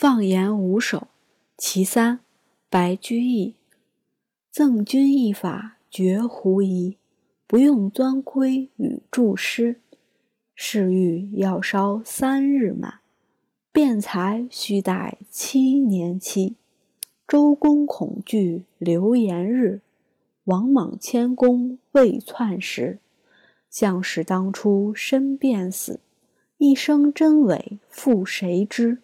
放言五首，其三，白居易。赠君一法绝狐疑，不用钻窥与注诗。是欲要烧三日满，辩才须待七年期。周公恐惧流言日，王莽谦恭未篡时。相使当初身便死，一生真伪复谁知？